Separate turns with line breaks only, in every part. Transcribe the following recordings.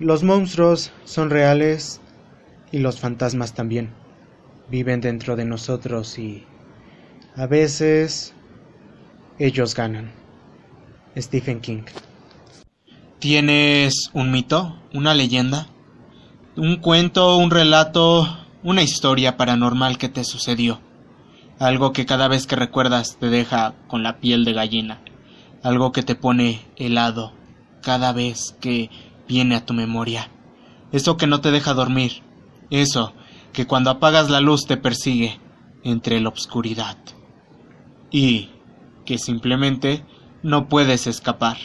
Los monstruos son reales y los fantasmas también. Viven dentro de nosotros y a veces ellos ganan. Stephen King.
¿Tienes un mito? ¿Una leyenda? ¿Un cuento? ¿Un relato? ¿Una historia paranormal que te sucedió? Algo que cada vez que recuerdas te deja con la piel de gallina. Algo que te pone helado cada vez que viene a tu memoria. Eso que no te deja dormir. Eso que cuando apagas la luz te persigue entre la oscuridad. Y que simplemente no puedes escapar.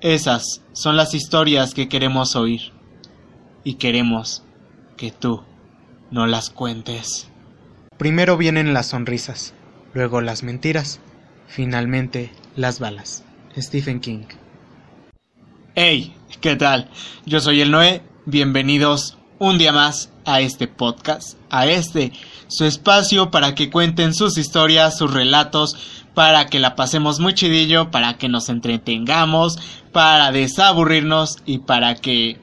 Esas son las historias que queremos oír. Y queremos que tú no las cuentes.
Primero vienen las sonrisas, luego las mentiras, finalmente las balas. Stephen King.
Hey, ¿qué tal? Yo soy el Noé, bienvenidos un día más a este podcast, a este, su espacio para que cuenten sus historias, sus relatos, para que la pasemos muy chidillo, para que nos entretengamos, para desaburrirnos y para que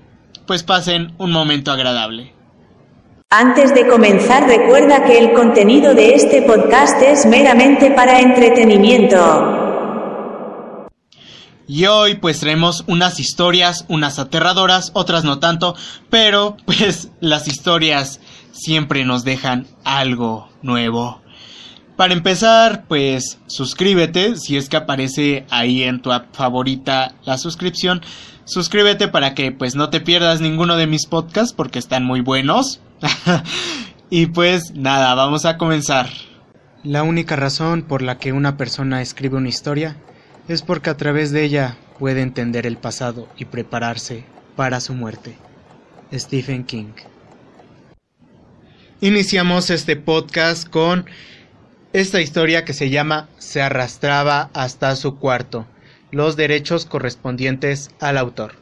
pues pasen un momento agradable.
Antes de comenzar recuerda que el contenido de este podcast es meramente para entretenimiento.
Y hoy pues traemos unas historias, unas aterradoras, otras no tanto, pero pues las historias siempre nos dejan algo nuevo. Para empezar, pues suscríbete, si es que aparece ahí en tu app favorita la suscripción, suscríbete para que pues no te pierdas ninguno de mis podcasts porque están muy buenos. y pues nada, vamos a comenzar.
La única razón por la que una persona escribe una historia es porque a través de ella puede entender el pasado y prepararse para su muerte. Stephen King. Iniciamos este podcast con esta historia que se llama Se arrastraba hasta su cuarto, los derechos correspondientes al autor.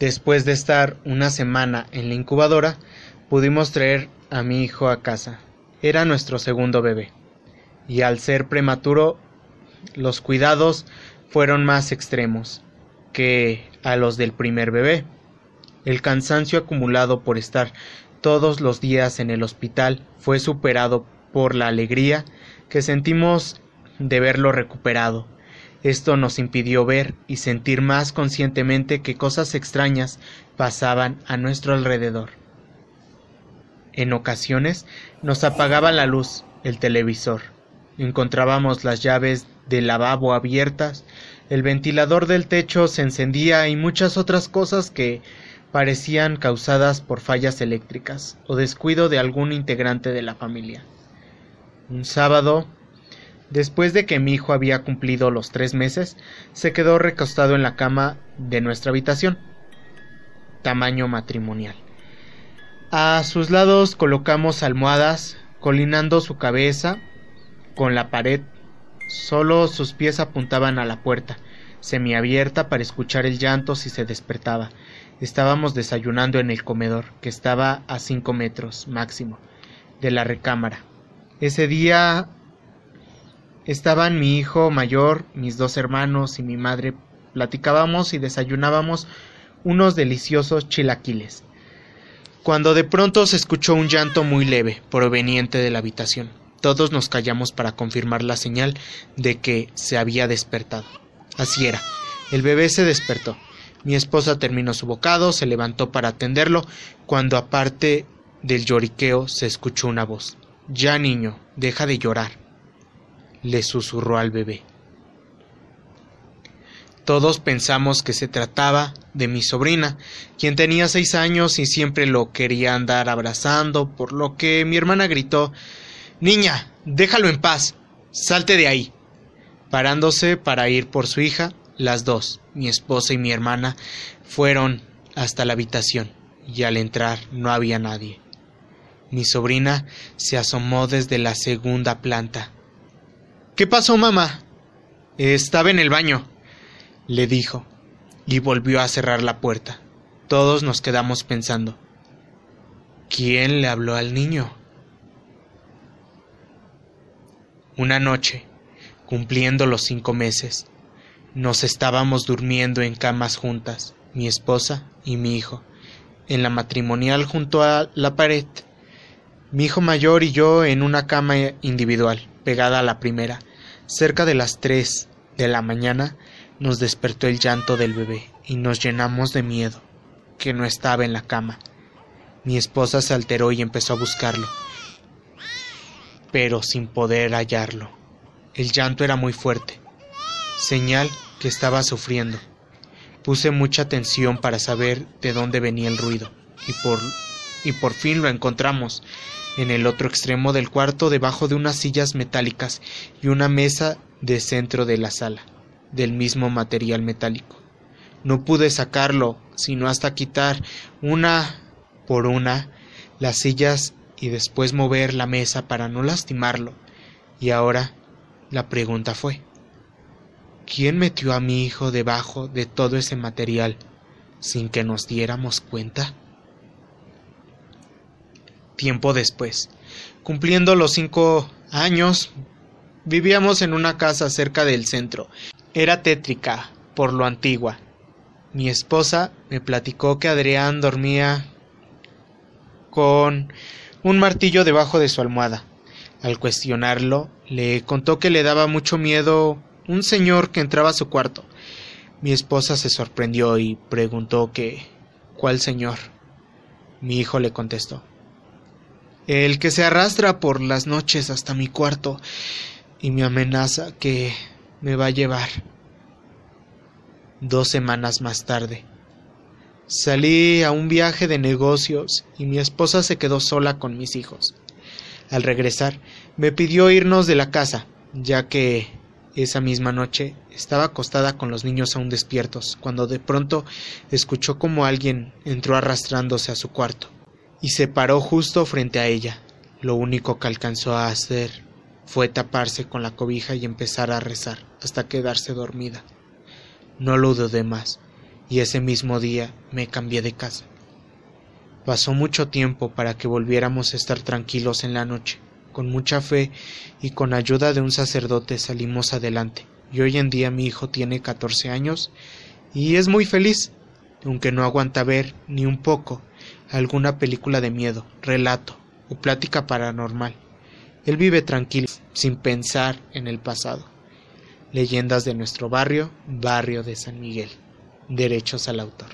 Después de estar una semana en la incubadora, pudimos traer a mi hijo a casa. Era nuestro segundo bebé. Y al ser prematuro, los cuidados fueron más extremos que a los del primer bebé. El cansancio acumulado por estar todos los días en el hospital fue superado por la alegría que sentimos de verlo recuperado. Esto nos impidió ver y sentir más conscientemente que cosas extrañas pasaban a nuestro alrededor. En ocasiones nos apagaba la luz, el televisor. Encontrábamos las llaves del lavabo abiertas, el ventilador del techo se encendía y muchas otras cosas que parecían causadas por fallas eléctricas o descuido de algún integrante de la familia. Un sábado, después de que mi hijo había cumplido los tres meses, se quedó recostado en la cama de nuestra habitación, tamaño matrimonial. A sus lados colocamos almohadas, colinando su cabeza con la pared. Solo sus pies apuntaban a la puerta, semiabierta para escuchar el llanto si se despertaba. Estábamos desayunando en el comedor, que estaba a cinco metros máximo de la recámara. Ese día estaban mi hijo mayor, mis dos hermanos y mi madre. Platicábamos y desayunábamos unos deliciosos chilaquiles cuando de pronto se escuchó un llanto muy leve proveniente de la habitación. Todos nos callamos para confirmar la señal de que se había despertado. Así era. El bebé se despertó. Mi esposa terminó su bocado, se levantó para atenderlo, cuando aparte del lloriqueo se escuchó una voz. Ya, niño, deja de llorar. le susurró al bebé. Todos pensamos que se trataba de mi sobrina, quien tenía seis años y siempre lo quería andar abrazando, por lo que mi hermana gritó Niña, déjalo en paz, salte de ahí. Parándose para ir por su hija, las dos, mi esposa y mi hermana, fueron hasta la habitación, y al entrar no había nadie. Mi sobrina se asomó desde la segunda planta. ¿Qué pasó, mamá? Estaba en el baño le dijo, y volvió a cerrar la puerta. Todos nos quedamos pensando. ¿Quién le habló al niño? Una noche, cumpliendo los cinco meses, nos estábamos durmiendo en camas juntas. mi esposa y mi hijo, en la matrimonial junto a la pared. Mi hijo mayor y yo en una cama individual, pegada a la primera. Cerca de las tres de la mañana nos despertó el llanto del bebé y nos llenamos de miedo, que no estaba en la cama. Mi esposa se alteró y empezó a buscarlo, pero sin poder hallarlo. El llanto era muy fuerte, señal que estaba sufriendo. Puse mucha atención para saber de dónde venía el ruido, y por, y por fin lo encontramos, en el otro extremo del cuarto debajo de unas sillas metálicas y una mesa de centro de la sala, del mismo material metálico. No pude sacarlo, sino hasta quitar una por una las sillas y después mover la mesa para no lastimarlo. Y ahora la pregunta fue ¿Quién metió a mi hijo debajo de todo ese material sin que nos diéramos cuenta? Tiempo después, cumpliendo los cinco años, vivíamos en una casa cerca del centro. Era tétrica, por lo antigua. Mi esposa me platicó que Adrián dormía con un martillo debajo de su almohada. Al cuestionarlo, le contó que le daba mucho miedo un señor que entraba a su cuarto. Mi esposa se sorprendió y preguntó que ¿cuál señor? Mi hijo le contestó el que se arrastra por las noches hasta mi cuarto y me amenaza que me va a llevar. Dos semanas más tarde, salí a un viaje de negocios y mi esposa se quedó sola con mis hijos. Al regresar, me pidió irnos de la casa, ya que esa misma noche estaba acostada con los niños aún despiertos, cuando de pronto escuchó como alguien entró arrastrándose a su cuarto y se paró justo frente a ella. Lo único que alcanzó a hacer fue taparse con la cobija y empezar a rezar hasta quedarse dormida. No lo dudé más, y ese mismo día me cambié de casa. Pasó mucho tiempo para que volviéramos a estar tranquilos en la noche con mucha fe y con ayuda de un sacerdote salimos adelante. Y hoy en día mi hijo tiene 14 años y es muy feliz, aunque no aguanta ver ni un poco alguna película de miedo, relato o plática paranormal. Él vive tranquilo, sin pensar en el pasado. Leyendas de nuestro barrio, barrio de San Miguel. Derechos al autor.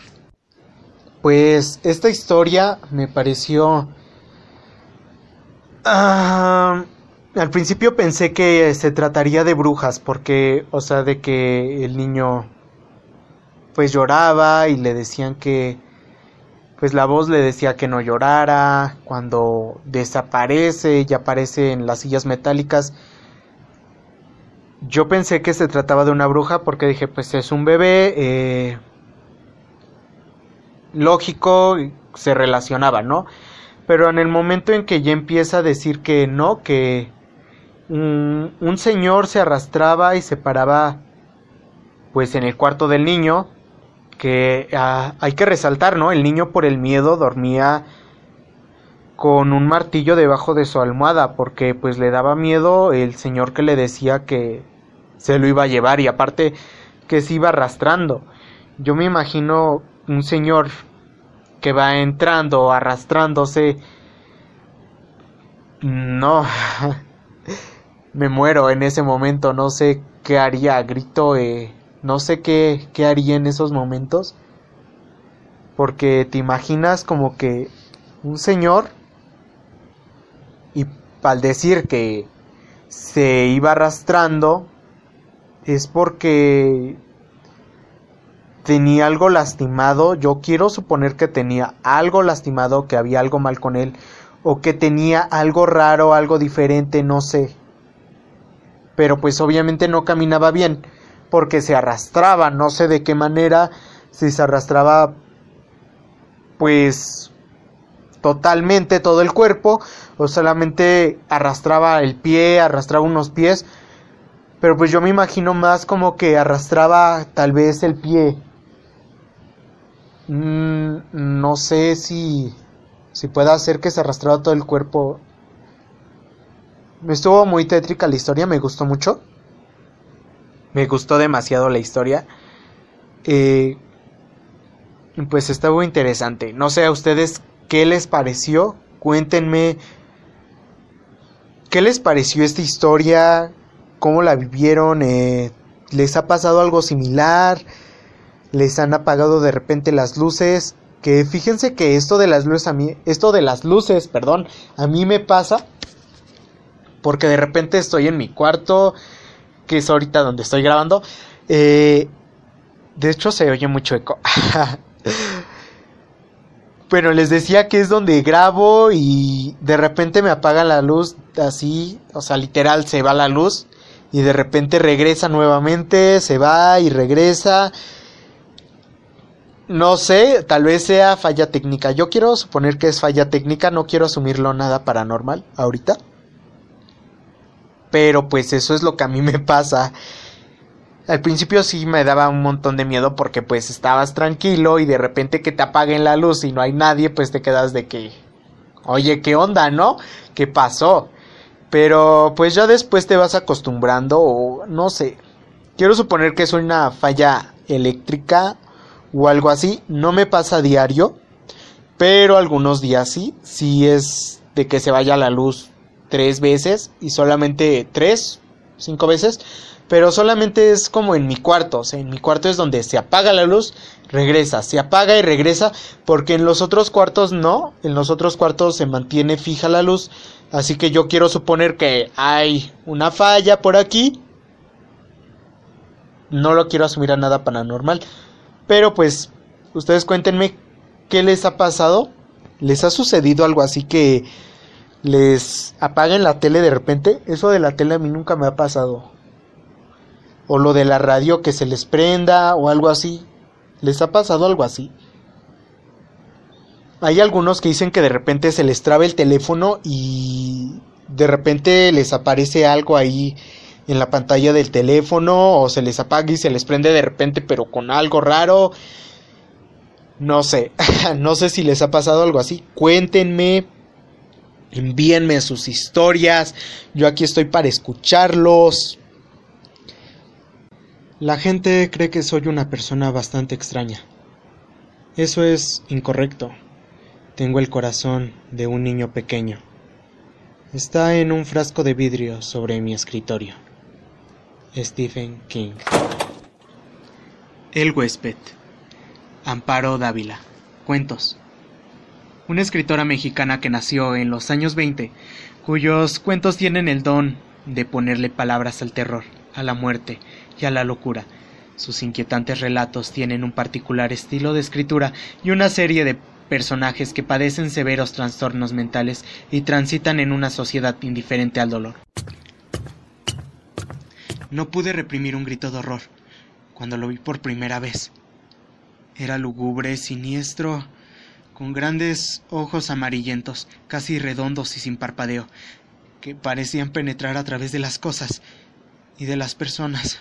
Pues esta historia me pareció Ah, al principio pensé que se trataría de brujas, porque, o sea, de que el niño pues lloraba y le decían que, pues la voz le decía que no llorara, cuando desaparece y aparece en las sillas metálicas. Yo pensé que se trataba de una bruja porque dije, pues es un bebé, eh, lógico, se relacionaba, ¿no? pero en el momento en que ya empieza a decir que no, que un, señor se arrastraba y se paraba pues en el cuarto del niño, que ah, hay que resaltar, ¿no? El niño por el miedo dormía con un martillo debajo de su almohada, porque pues le daba miedo el señor que le decía que se lo iba a llevar y aparte que se iba arrastrando. Yo me imagino un señor que va entrando, arrastrándose. No, me muero en ese momento, no sé qué haría, grito, eh, no sé qué, qué haría en esos momentos. Porque te imaginas como que un señor y al decir que se iba arrastrando es porque tenía algo lastimado, yo quiero suponer que tenía algo lastimado, que había algo mal con él, o que tenía algo raro, algo diferente, no sé. Pero pues obviamente no caminaba bien, porque se arrastraba, no sé de qué manera, si se arrastraba pues totalmente todo el cuerpo, o solamente arrastraba el pie, arrastraba unos pies, pero pues yo me imagino más como que arrastraba tal vez el pie Mm, no sé si, si pueda hacer que se arrastrara todo el cuerpo. Me estuvo muy tétrica la historia, me gustó mucho. Me gustó demasiado la historia. Eh, pues estuvo interesante. No sé a ustedes qué les pareció. Cuéntenme qué les pareció esta historia, cómo la vivieron, eh, les ha pasado algo similar, les han apagado de repente las luces. Que fíjense que esto de las luces a mí, esto de las luces, perdón, a mí me pasa porque de repente estoy en mi cuarto, que es ahorita donde estoy grabando. Eh, de hecho se oye mucho eco. Pero les decía que es donde grabo y de repente me apaga la luz así, o sea, literal se va la luz y de repente regresa nuevamente, se va y regresa. No sé, tal vez sea falla técnica. Yo quiero suponer que es falla técnica, no quiero asumirlo nada paranormal ahorita. Pero pues eso es lo que a mí me pasa. Al principio sí me daba un montón de miedo porque pues estabas tranquilo y de repente que te apaguen la luz y no hay nadie, pues te quedas de que, oye, ¿qué onda, no? ¿Qué pasó? Pero pues ya después te vas acostumbrando o no sé. Quiero suponer que es una falla eléctrica o algo así. No me pasa a diario, pero algunos días sí. Sí es de que se vaya la luz tres veces y solamente tres, cinco veces pero solamente es como en mi cuarto, en mi cuarto es donde se apaga la luz, regresa, se apaga y regresa, porque en los otros cuartos no, en los otros cuartos se mantiene fija la luz, así que yo quiero suponer que hay una falla por aquí, no lo quiero asumir a nada paranormal, pero pues ustedes cuéntenme qué les ha pasado, les ha sucedido algo así que les apaguen la tele de repente, eso de la tele a mí nunca me ha pasado o lo de la radio que se les prenda o algo así. ¿Les ha pasado algo así? Hay algunos que dicen que de repente se les traba el teléfono y de repente les aparece algo ahí en la pantalla del teléfono o se les apaga y se les prende de repente pero con algo raro. No sé, no sé si les ha pasado algo así. Cuéntenme, envíenme sus historias. Yo aquí estoy para escucharlos. La gente cree que soy una persona bastante extraña. Eso es incorrecto. Tengo el corazón de un niño pequeño. Está en un frasco de vidrio sobre mi escritorio. Stephen King. El huésped. Amparo Dávila. Cuentos. Una escritora mexicana que nació en los años 20, cuyos cuentos tienen el don de ponerle palabras al terror, a la muerte y a la locura. Sus inquietantes relatos tienen un particular estilo de escritura y una serie de personajes que padecen severos trastornos mentales y transitan en una sociedad indiferente al dolor. No pude reprimir un grito de horror cuando lo vi por primera vez. Era lúgubre, siniestro, con grandes ojos amarillentos, casi redondos y sin parpadeo, que parecían penetrar a través de las cosas y de las personas.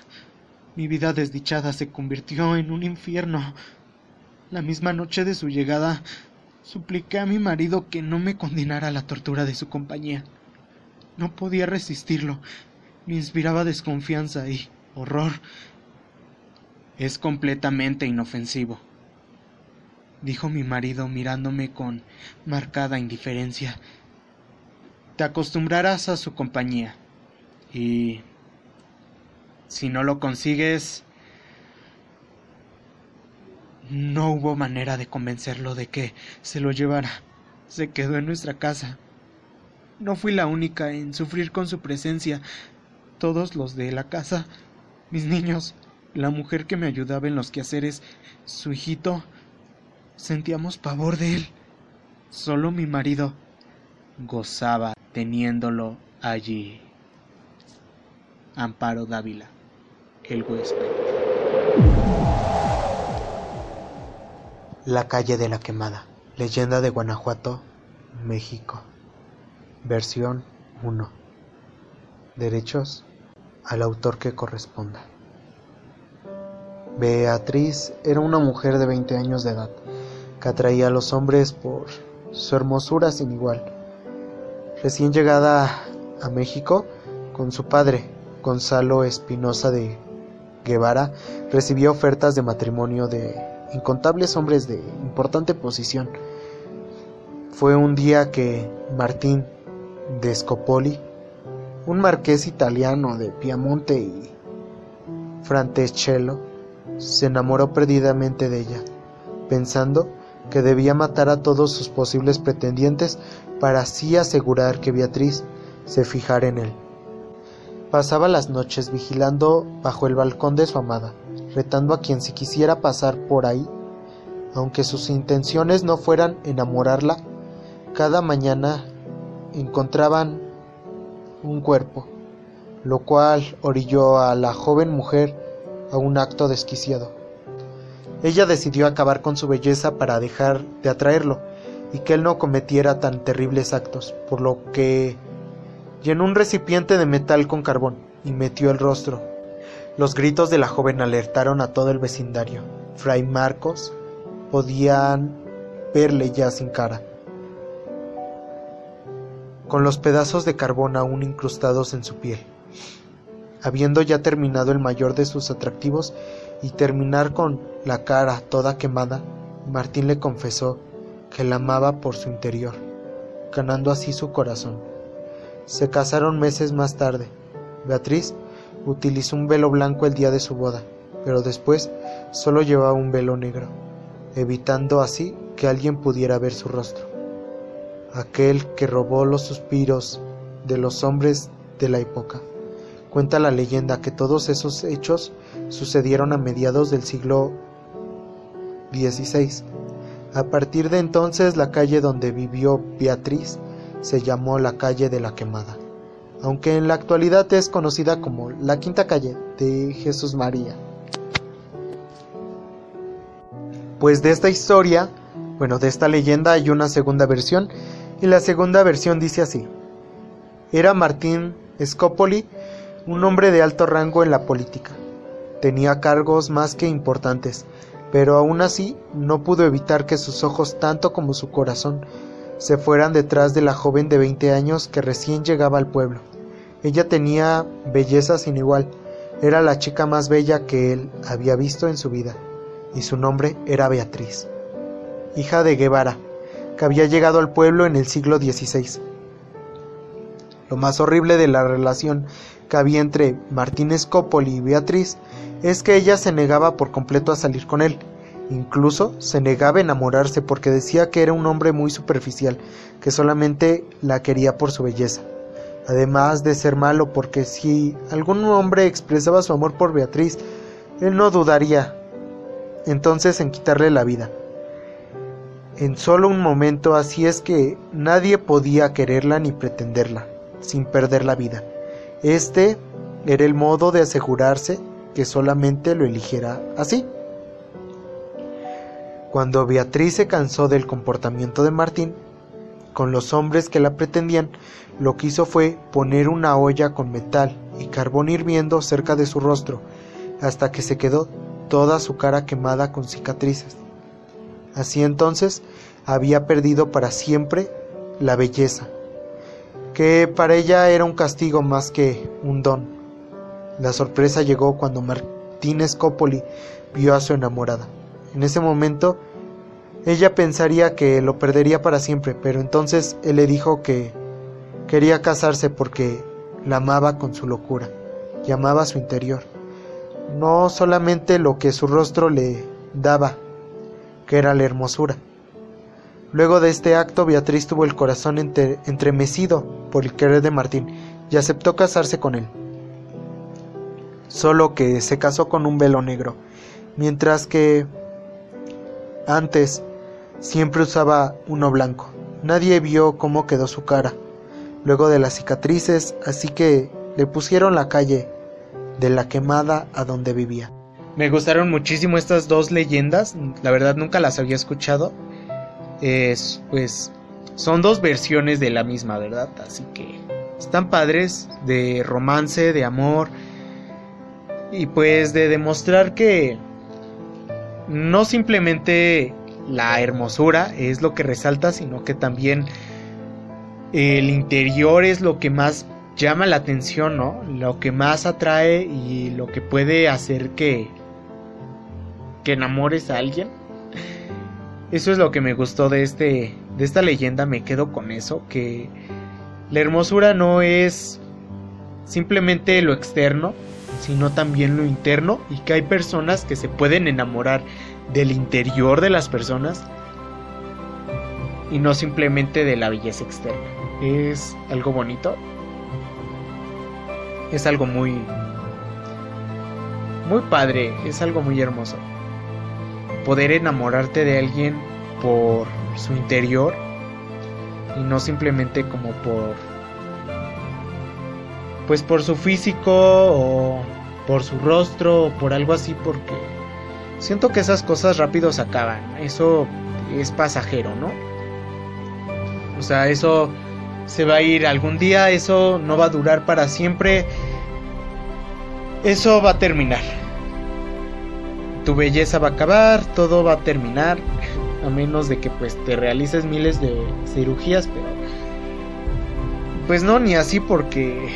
Mi vida desdichada se convirtió en un infierno. La misma noche de su llegada, supliqué a mi marido que no me condenara a la tortura de su compañía. No podía resistirlo. Me inspiraba desconfianza y horror. Es completamente inofensivo, dijo mi marido mirándome con marcada indiferencia. Te acostumbrarás a su compañía y si no lo consigues... No hubo manera de convencerlo de que se lo llevara. Se quedó en nuestra casa. No fui la única en sufrir con su presencia. Todos los de la casa, mis niños, la mujer que me ayudaba en los quehaceres, su hijito, sentíamos pavor de él. Solo mi marido gozaba teniéndolo allí. Amparo Dávila el huésped. La calle de la quemada. Leyenda de Guanajuato, México. Versión 1. Derechos al autor que corresponda. Beatriz era una mujer de 20 años de edad que atraía a los hombres por su hermosura sin igual. Recién llegada a México con su padre, Gonzalo Espinosa de Guevara recibió ofertas de matrimonio de incontables hombres de importante posición. Fue un día que Martín de Scopoli, un marqués italiano de Piamonte y Franteschello, se enamoró perdidamente de ella, pensando que debía matar a todos sus posibles pretendientes para así asegurar que Beatriz se fijara en él. Pasaba las noches vigilando bajo el balcón de su amada, retando a quien se quisiera pasar por ahí, aunque sus intenciones no fueran enamorarla, cada mañana encontraban un cuerpo, lo cual orilló a la joven mujer a un acto desquiciado. Ella decidió acabar con su belleza para dejar de atraerlo y que él no cometiera tan terribles actos, por lo que llenó un recipiente de metal con carbón y metió el rostro. Los gritos de la joven alertaron a todo el vecindario. Fray Marcos podían verle ya sin cara, con los pedazos de carbón aún incrustados en su piel. Habiendo ya terminado el mayor de sus atractivos y terminar con la cara toda quemada, Martín le confesó que la amaba por su interior, ganando así su corazón. Se casaron meses más tarde. Beatriz utilizó un velo blanco el día de su boda, pero después solo llevaba un velo negro, evitando así que alguien pudiera ver su rostro. Aquel que robó los suspiros de los hombres de la época. Cuenta la leyenda que todos esos hechos sucedieron a mediados del siglo XVI. A partir de entonces la calle donde vivió Beatriz se llamó la calle de la quemada, aunque en la actualidad es conocida como la quinta calle de Jesús María. Pues de esta historia, bueno, de esta leyenda hay una segunda versión, y la segunda versión dice así. Era Martín Scopoli un hombre de alto rango en la política. Tenía cargos más que importantes, pero aún así no pudo evitar que sus ojos tanto como su corazón se fueran detrás de la joven de veinte años que recién llegaba al pueblo. Ella tenía belleza sin igual, era la chica más bella que él había visto en su vida, y su nombre era Beatriz, hija de Guevara, que había llegado al pueblo en el siglo XVI. Lo más horrible de la relación que había entre Martín Scopoli y Beatriz es que ella se negaba por completo a salir con él. Incluso se negaba a enamorarse porque decía que era un hombre muy superficial, que solamente la quería por su belleza. Además de ser malo porque si algún hombre expresaba su amor por Beatriz, él no dudaría entonces en quitarle la vida. En solo un momento así es que nadie podía quererla ni pretenderla, sin perder la vida. Este era el modo de asegurarse que solamente lo eligiera así. Cuando Beatriz se cansó del comportamiento de Martín, con los hombres que la pretendían, lo que hizo fue poner una olla con metal y carbón hirviendo cerca de su rostro, hasta que se quedó toda su cara quemada con cicatrices. Así entonces había perdido para siempre la belleza, que para ella era un castigo más que un don. La sorpresa llegó cuando Martín Scopoli vio a su enamorada. En ese momento ella pensaría que lo perdería para siempre, pero entonces él le dijo que quería casarse porque la amaba con su locura y amaba su interior, no solamente lo que su rostro le daba, que era la hermosura, Luego de este acto, Beatriz tuvo el corazón entremecido por el querer de Martín y aceptó casarse con él. Solo que se casó con un velo negro, mientras que antes siempre usaba uno blanco. Nadie vio cómo quedó su cara, luego de las cicatrices, así que le pusieron la calle de la quemada a donde vivía.
Me gustaron muchísimo estas dos leyendas, la verdad nunca las había escuchado es pues son dos versiones de la misma, ¿verdad? Así que están padres de romance, de amor y pues de demostrar que no simplemente la hermosura es lo que resalta, sino que también el interior es lo que más llama la atención, ¿no? Lo que más atrae y lo que puede hacer que
que enamores a alguien. Eso es lo que me gustó de este de esta leyenda, me quedo con eso que la hermosura no es simplemente lo externo, sino también lo interno y que hay personas que se pueden enamorar del interior de las personas y no simplemente de la belleza externa. Es algo bonito. Es algo muy muy padre, es algo muy hermoso. Poder enamorarte de alguien por su interior y no simplemente como por pues por su físico o por su rostro o por algo así porque siento que esas cosas rápido se acaban. Eso es pasajero, ¿no? O sea, eso se va a ir algún día, eso no va a durar para siempre. Eso va a terminar. Tu belleza va a acabar, todo va a terminar, a menos de que pues te realices miles de cirugías, pero pues no ni así porque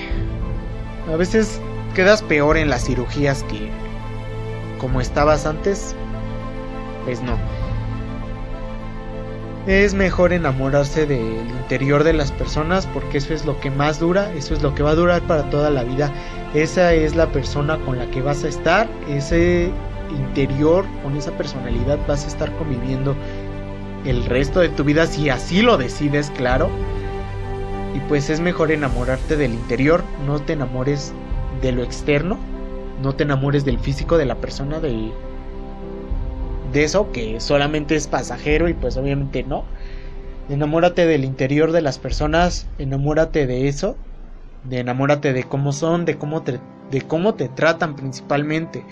a veces quedas peor en las cirugías que como estabas antes. Pues no. Es mejor enamorarse del interior de las personas porque eso es lo que más dura, eso es lo que va a durar para toda la vida. Esa es la persona con la que vas a estar, ese interior, con esa personalidad vas a estar conviviendo el resto de tu vida si así lo decides, claro. Y pues es mejor enamorarte del interior, no te enamores de lo externo, no te enamores del físico de la persona, de, de eso que solamente es pasajero y pues obviamente no. Enamórate del interior de las personas, enamórate de eso, de enamórate de cómo son, de cómo te, de cómo te tratan principalmente.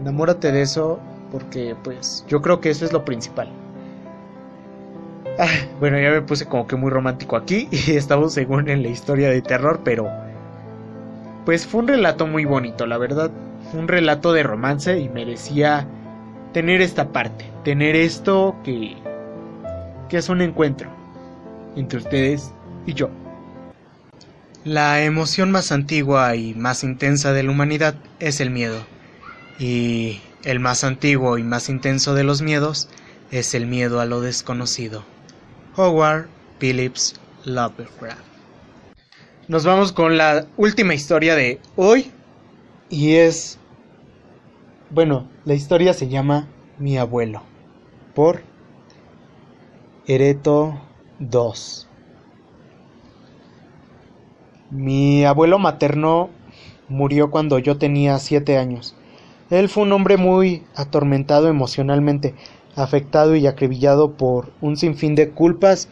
Enamórate de eso porque pues yo creo que eso es lo principal. Bueno, ya me puse como que muy romántico aquí y estamos según en la historia de terror, pero pues fue un relato muy bonito, la verdad. Fue un relato de romance y merecía tener esta parte, tener esto que, que es un encuentro entre ustedes y yo. La emoción más antigua y más intensa de la humanidad es el miedo. Y el más antiguo y más intenso de los miedos es el miedo a lo desconocido. Howard Phillips Lovecraft. Nos vamos con la última historia de hoy y es bueno, la historia se llama Mi abuelo por Ereto II. Mi abuelo materno murió cuando yo tenía siete años. Él fue un hombre muy atormentado emocionalmente, afectado y acribillado por un sinfín de culpas,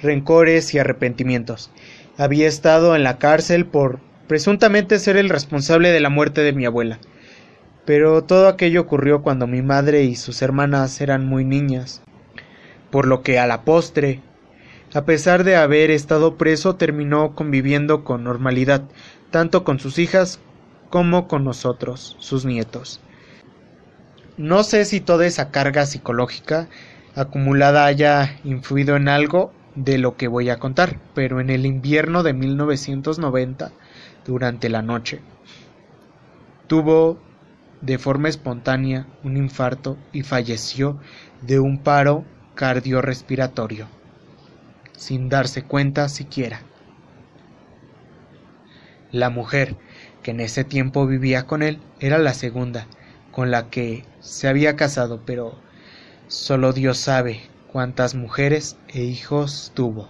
rencores y arrepentimientos. Había estado en la cárcel por presuntamente ser el responsable de la muerte de mi abuela. Pero todo aquello ocurrió cuando mi madre y sus hermanas eran muy niñas, por lo que a la postre, a pesar de haber estado preso, terminó conviviendo con normalidad, tanto con sus hijas como con nosotros, sus nietos. No sé si toda esa carga psicológica acumulada haya influido en algo de lo que voy a contar, pero en el invierno de 1990, durante la noche, tuvo de forma espontánea un infarto y falleció de un paro cardiorrespiratorio, sin darse cuenta siquiera. La mujer que en ese tiempo vivía con él era la segunda, con la que se había casado, pero solo Dios sabe cuántas mujeres e hijos tuvo.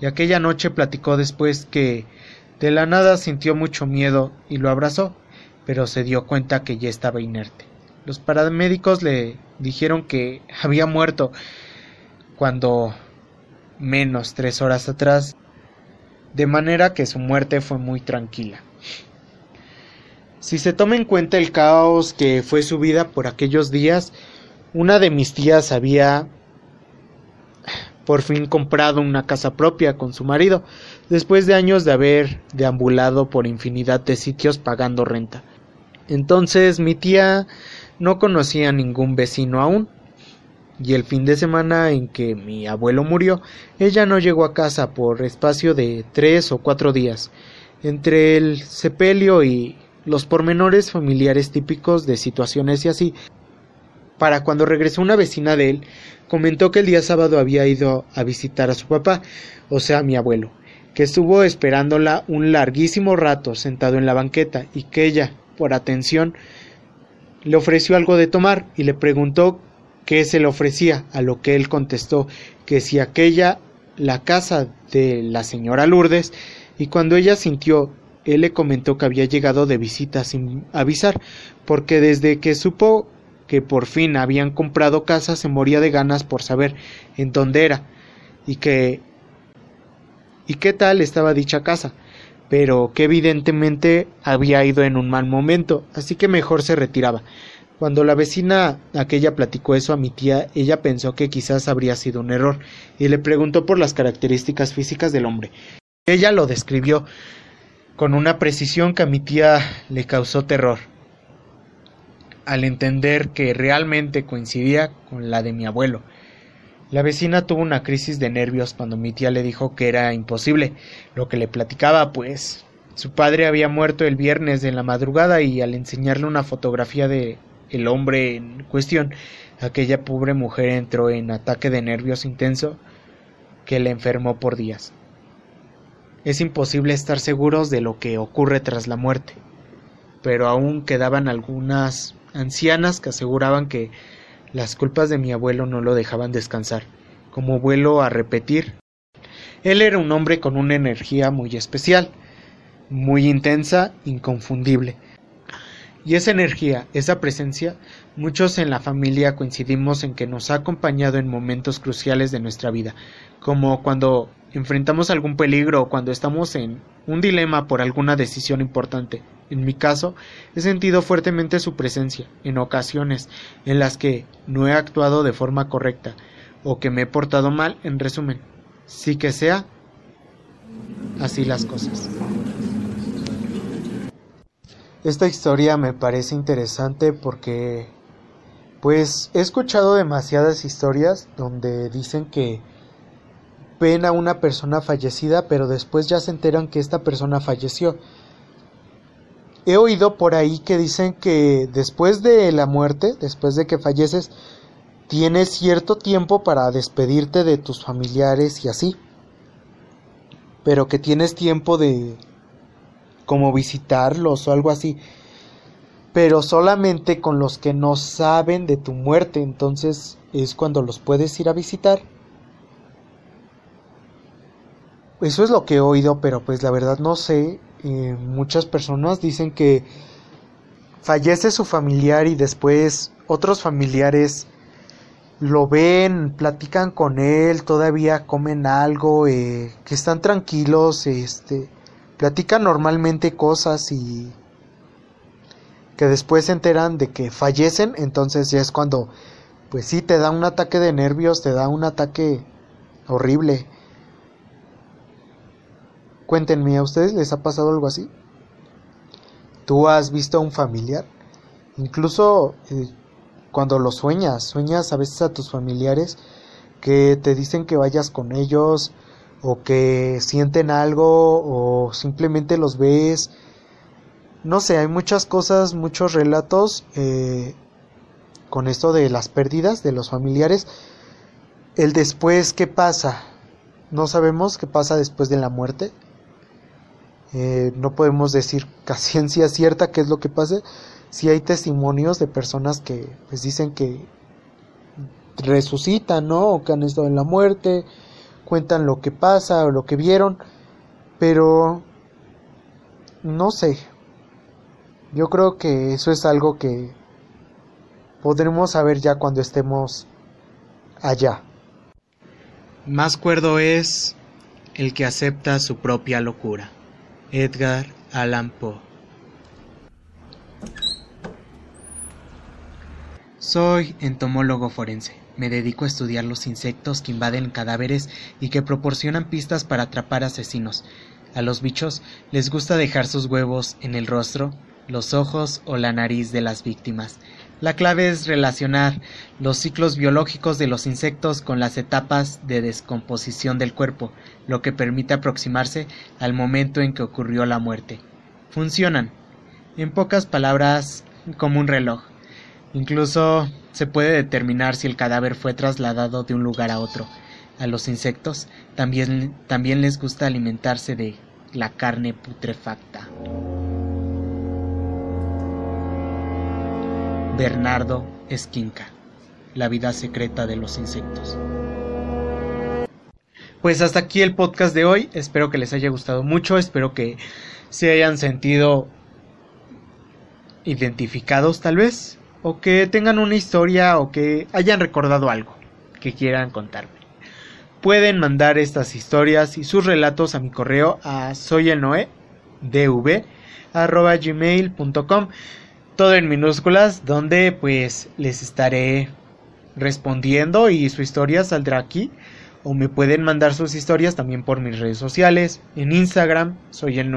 Y aquella noche platicó después que de la nada sintió mucho miedo y lo abrazó pero se dio cuenta que ya estaba inerte. Los paramédicos le dijeron que había muerto cuando menos tres horas atrás, de manera que su muerte fue muy tranquila. Si se toma en cuenta el caos que fue su vida por aquellos días, una de mis tías había por fin comprado una casa propia con su marido, después de años de haber deambulado por infinidad de sitios pagando renta. Entonces mi tía no conocía a ningún vecino aún. Y el fin de semana en que mi abuelo murió, ella no llegó a casa por espacio de tres o cuatro días. Entre el sepelio y los pormenores familiares típicos de situaciones y así, Para cuando regresó una vecina de él, comentó que el día sábado había ido a visitar a su papá, o sea, a mi abuelo, que estuvo esperándola un larguísimo rato sentado en la banqueta y que ella, por atención, le ofreció algo de tomar y le preguntó qué se le ofrecía, a lo que él contestó que si aquella la casa de la señora Lourdes, y cuando ella sintió, él le comentó que había llegado de visita sin avisar, porque desde que supo que por fin habían comprado casa se moría de ganas por saber en dónde era y que y qué tal estaba dicha casa, pero que evidentemente había ido en un mal momento, así que mejor se retiraba. Cuando la vecina aquella platicó eso a mi tía, ella pensó que quizás habría sido un error, y le preguntó por las características físicas del hombre. Ella lo describió con una precisión que a mi tía le causó terror al entender que realmente coincidía con la de mi abuelo. La vecina tuvo una crisis de nervios cuando mi tía le dijo que era imposible lo que le platicaba, pues su padre había muerto el viernes de la madrugada y al enseñarle una fotografía de el hombre en cuestión, aquella pobre mujer entró en ataque de nervios intenso que le enfermó por días. Es imposible estar seguros de lo que ocurre tras la muerte, pero aún quedaban algunas ancianas que aseguraban que las culpas de mi abuelo no lo dejaban descansar. Como vuelo a repetir, él era un hombre con una energía muy especial, muy intensa, inconfundible. Y esa energía, esa presencia, muchos en la familia coincidimos en que nos ha acompañado en momentos cruciales de nuestra vida, como cuando enfrentamos algún peligro o cuando estamos en un dilema por alguna decisión importante. En mi caso, he sentido fuertemente su presencia en ocasiones en las que no he actuado de forma correcta o que me he portado mal, en resumen. Sí que sea así las cosas. Esta historia me parece interesante porque pues he escuchado demasiadas historias donde dicen que ven a una persona fallecida pero después ya se enteran que esta persona falleció. He oído por ahí que dicen que después de la muerte, después de que falleces, tienes cierto tiempo para despedirte de tus familiares y así. Pero que tienes tiempo de como visitarlos o algo así, pero solamente con los que no saben de tu muerte, entonces es cuando los puedes ir a visitar. Eso es lo que he oído, pero pues la verdad no sé. Eh, muchas personas dicen que fallece su familiar y después otros familiares lo ven, platican con él, todavía comen algo, eh, que están tranquilos, este, platican normalmente cosas y que después se enteran de que fallecen, entonces ya es cuando pues sí te da un ataque de nervios, te da un ataque horrible. Cuéntenme, ¿a ustedes les ha pasado algo así? ¿Tú has visto a un familiar? Incluso eh, cuando lo sueñas, sueñas a veces a tus familiares que te dicen que vayas con ellos, o que sienten algo o simplemente los ves. No sé, hay muchas cosas, muchos relatos eh, con esto de las pérdidas de los familiares. El después, ¿qué pasa? No sabemos qué pasa después de la muerte. Eh, no podemos decir a ciencia cierta qué es lo que pase. Si hay testimonios de personas que pues dicen que resucitan, ¿no? O que han estado en la muerte, cuentan lo que pasa o lo que vieron, pero no sé. Yo creo que eso es algo que podremos saber ya cuando estemos allá.
Más cuerdo es el que acepta su propia locura. Edgar Allan Poe. Soy entomólogo forense. Me dedico a estudiar los insectos que invaden cadáveres y que proporcionan pistas para atrapar asesinos. A los bichos les gusta dejar sus huevos en el rostro, los ojos o la nariz de las víctimas. La clave es relacionar los ciclos biológicos de los insectos con las etapas de descomposición del cuerpo, lo que permite aproximarse al momento en que ocurrió la muerte. Funcionan, en pocas palabras, como un reloj.
Incluso se puede determinar si el cadáver fue trasladado de un lugar a otro. A los insectos también, también les gusta alimentarse de la carne putrefacta. Bernardo Esquinca, La vida secreta de los insectos. Pues hasta aquí el podcast de hoy, espero que les haya gustado mucho, espero que se hayan sentido identificados tal vez, o que tengan una historia o que hayan recordado algo que quieran contarme. Pueden mandar estas historias y sus relatos a mi correo a soyelnoe.dv@gmail.com todo en minúsculas donde pues les estaré respondiendo y su historia saldrá aquí o me pueden mandar sus historias también por mis redes sociales en Instagram soy el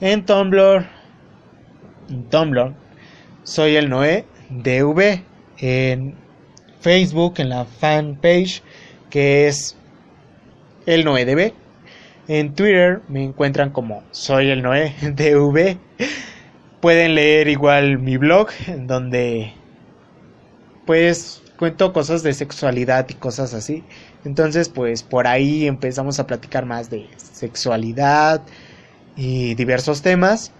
en Tumblr en Tumblr soy el Noé DV en Facebook en la fanpage que es el Noé DV en Twitter me encuentran como soy el Noé DV pueden leer igual mi blog donde pues cuento cosas de sexualidad y cosas así. Entonces pues por ahí empezamos a platicar más de sexualidad y diversos temas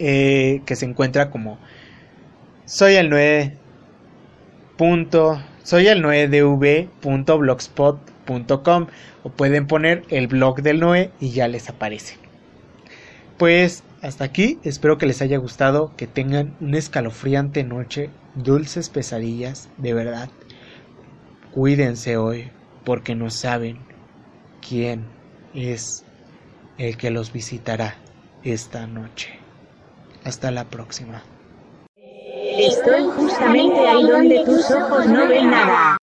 eh, que se encuentra como soy el 9 punto, soy el 9dv.blogspot.com o pueden poner el blog del Noé y ya les aparece. Pues hasta aquí, espero que les haya gustado, que tengan una escalofriante noche, dulces pesadillas, de verdad. Cuídense hoy porque no saben quién es el que los visitará esta noche. Hasta la próxima.
Estoy justamente ahí donde tus ojos no ven nada.